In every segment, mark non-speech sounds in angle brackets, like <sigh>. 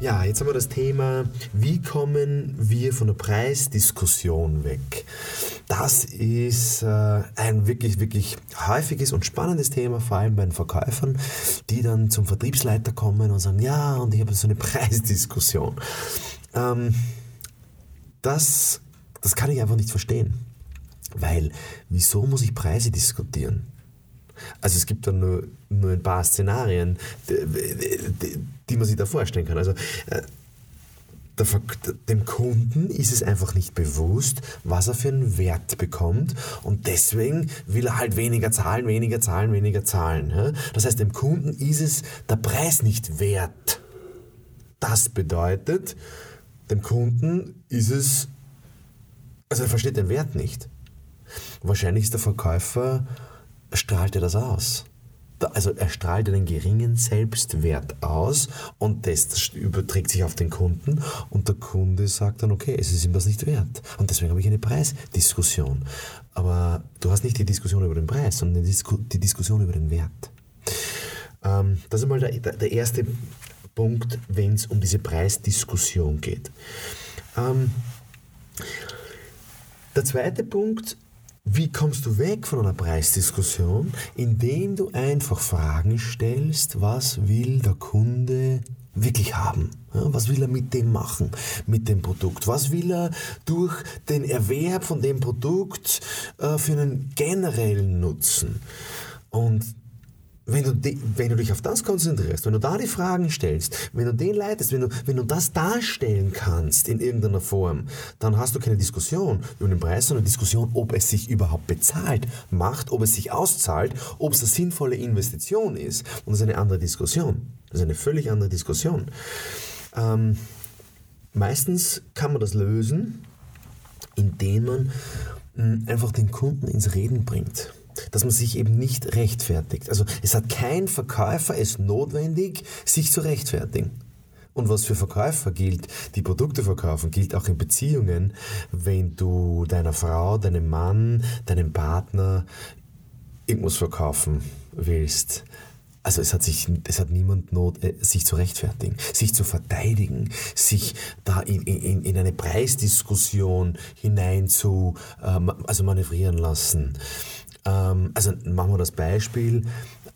Ja, jetzt haben wir das Thema, wie kommen wir von der Preisdiskussion weg? Das ist äh, ein wirklich, wirklich häufiges und spannendes Thema, vor allem bei den Verkäufern, die dann zum Vertriebsleiter kommen und sagen, ja, und ich habe so eine <laughs> Preisdiskussion. Ähm, das, das kann ich einfach nicht verstehen. Weil, wieso muss ich Preise diskutieren? Also es gibt dann nur, nur ein paar Szenarien, die, die man sich da vorstellen kann. Also äh, dem Kunden ist es einfach nicht bewusst, was er für einen Wert bekommt und deswegen will er halt weniger zahlen, weniger zahlen, weniger zahlen. Das heißt, dem Kunden ist es der Preis nicht wert. Das bedeutet, dem Kunden ist es, also er versteht den Wert nicht. Wahrscheinlich ist der Verkäufer strahlt er das aus. Also er strahlt einen geringen Selbstwert aus und das überträgt sich auf den Kunden und der Kunde sagt dann, okay, es ist ihm das nicht wert. Und deswegen habe ich eine Preisdiskussion. Aber du hast nicht die Diskussion über den Preis, sondern die Diskussion über den Wert. Ähm, das ist mal der, der erste Punkt, wenn es um diese Preisdiskussion geht. Ähm, der zweite Punkt wie kommst du weg von einer Preisdiskussion? Indem du einfach Fragen stellst, was will der Kunde wirklich haben? was will er mit dem machen, mit dem Produkt? Was will er durch den Erwerb von dem Produkt äh, für einen generellen Nutzen? Und wenn du, die, wenn du dich auf das konzentrierst, wenn du da die Fragen stellst, wenn du den leitest, wenn du, wenn du das darstellen kannst in irgendeiner Form, dann hast du keine Diskussion über den Preis, sondern Diskussion, ob es sich überhaupt bezahlt macht, ob es sich auszahlt, ob es eine sinnvolle Investition ist. Und das ist eine andere Diskussion. Das ist eine völlig andere Diskussion. Ähm, meistens kann man das lösen, indem man mh, hm, einfach den Kunden ins Reden bringt dass man sich eben nicht rechtfertigt. Also es hat kein Verkäufer es notwendig, sich zu rechtfertigen. Und was für Verkäufer gilt, die Produkte verkaufen, gilt auch in Beziehungen, wenn du deiner Frau, deinem Mann, deinem Partner irgendwas verkaufen willst. Also es hat sich, es hat niemand Not, äh, sich zu rechtfertigen, sich zu verteidigen, sich da in, in, in eine Preisdiskussion hinein zu, äh, also manövrieren lassen. Ähm, also machen wir das Beispiel,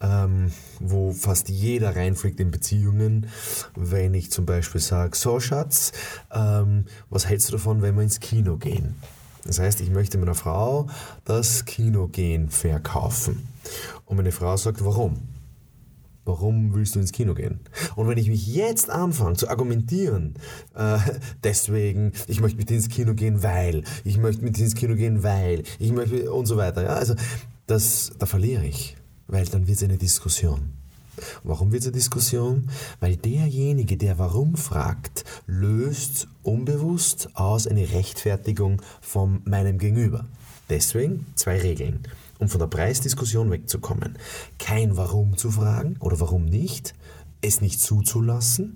ähm, wo fast jeder reinfliegt in Beziehungen, wenn ich zum Beispiel sage, so Schatz, ähm, was hältst du davon, wenn wir ins Kino gehen? Das heißt, ich möchte meiner Frau das Kinogehen verkaufen. Und meine Frau sagt, warum? Warum willst du ins Kino gehen? Und wenn ich mich jetzt anfange zu argumentieren, äh, deswegen, ich möchte mit dir ins Kino gehen, weil, ich möchte mit dir ins Kino gehen, weil, ich möchte und so weiter, ja, also das, da verliere ich, weil dann wird es eine Diskussion. Warum wird es eine Diskussion? Weil derjenige, der warum fragt, löst unbewusst aus eine Rechtfertigung von meinem Gegenüber. Deswegen zwei Regeln um von der Preisdiskussion wegzukommen. Kein Warum zu fragen oder warum nicht, es nicht zuzulassen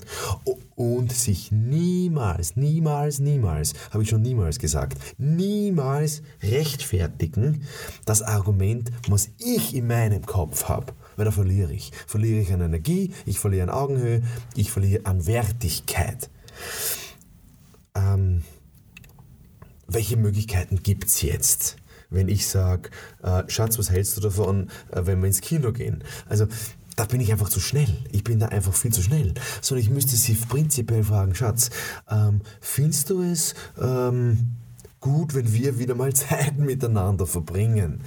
und sich niemals, niemals, niemals, habe ich schon niemals gesagt, niemals rechtfertigen, das Argument, was ich in meinem Kopf habe. Weil da verliere ich. Verliere ich an Energie, ich verliere an Augenhöhe, ich verliere an Wertigkeit. Ähm, welche Möglichkeiten gibt es jetzt? Wenn ich sage, äh, Schatz, was hältst du davon, äh, wenn wir ins Kino gehen? Also da bin ich einfach zu schnell. Ich bin da einfach viel zu schnell. Sondern ich müsste sie prinzipiell fragen, Schatz, ähm, findest du es ähm, gut, wenn wir wieder mal <laughs> Zeit miteinander verbringen?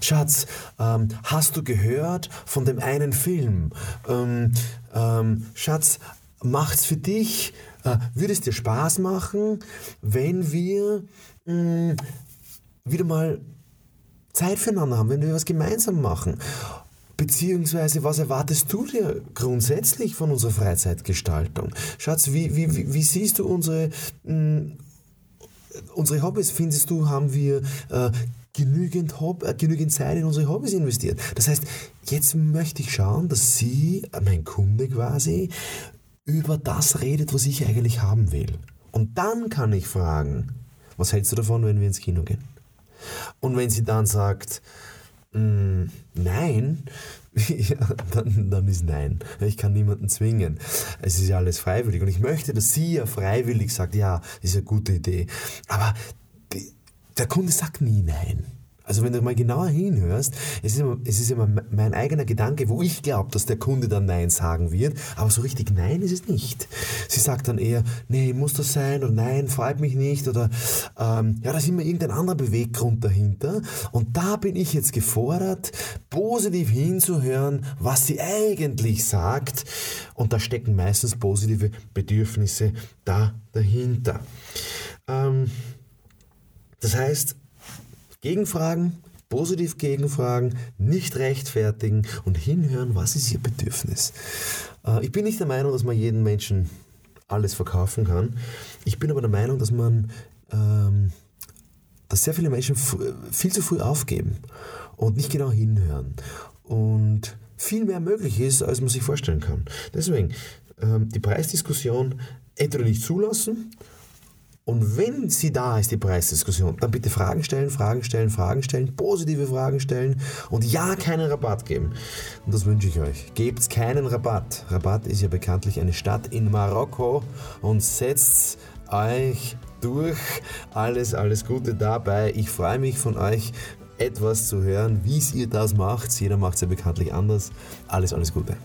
Schatz, ähm, hast du gehört von dem einen Film? Ähm, ähm, Schatz, macht's für dich, äh, würde es dir Spaß machen, wenn wir mh, mm, wieder mal Zeit füreinander haben, wenn wir was gemeinsam machen. Beziehungsweise, was erwartest du dir grundsätzlich von unserer Freizeitgestaltung? Schatz, wie, wie, wie siehst du unsere, mh, hm, unsere Hobbys? Findest du, haben wir äh, genügend, Hob äh, genügend Zeit in unsere Hobbys investiert. Das heißt, jetzt möchte ich schauen, dass sie, mein Kunde quasi, über das redet, was ich eigentlich haben will. Und dann kann ich fragen, was hältst du davon, wenn wir ins Kino gehen? Und wenn sie dann sagt, mm, nein, <laughs> ja, dann, dann ist nein. Ich kann niemanden zwingen. Es ist ja alles freiwillig. Und ich möchte, dass sie ja freiwillig sagt, ja, ist eine gute Idee. Aber die, der Kunde sagt nie nein. Also wenn du mal genauer hinhörst, es ist, immer, es ist immer mein eigener Gedanke, wo ich glaube, dass der Kunde dann Nein sagen wird, aber so richtig Nein ist es nicht. Sie sagt dann eher, nee, muss das sein oder Nein, freut mich nicht oder ähm, ja, da ist immer irgendein anderer Beweggrund dahinter und da bin ich jetzt gefordert, positiv hinzuhören, was sie eigentlich sagt und da stecken meistens positive Bedürfnisse da dahinter. Ähm, das heißt, Gegenfragen, positiv gegenfragen, nicht rechtfertigen und hinhören, was ist ihr Bedürfnis. Äh, ich bin nicht der Meinung, dass man jeden Menschen alles verkaufen kann. Ich bin aber der Meinung, dass man, ähm, dass sehr viele Menschen viel zu früh aufgeben und nicht genau hinhören und viel mehr möglich ist, als man sich vorstellen kann. Deswegen ähm, die Preisdiskussion entweder nicht zulassen und wenn sie da ist, die Preisdiskussion, dann bitte Fragen stellen, Fragen stellen, Fragen stellen, positive Fragen stellen und ja, keinen Rabatt geben. Und das wünsche ich euch. Gebt keinen Rabatt. Rabatt ist ja bekanntlich eine Stadt in Marokko und setzt euch durch. Alles, alles Gute dabei. Ich freue mich von euch etwas zu hören, wie ihr das macht. Jeder macht es ja bekanntlich anders. Alles, alles Gute.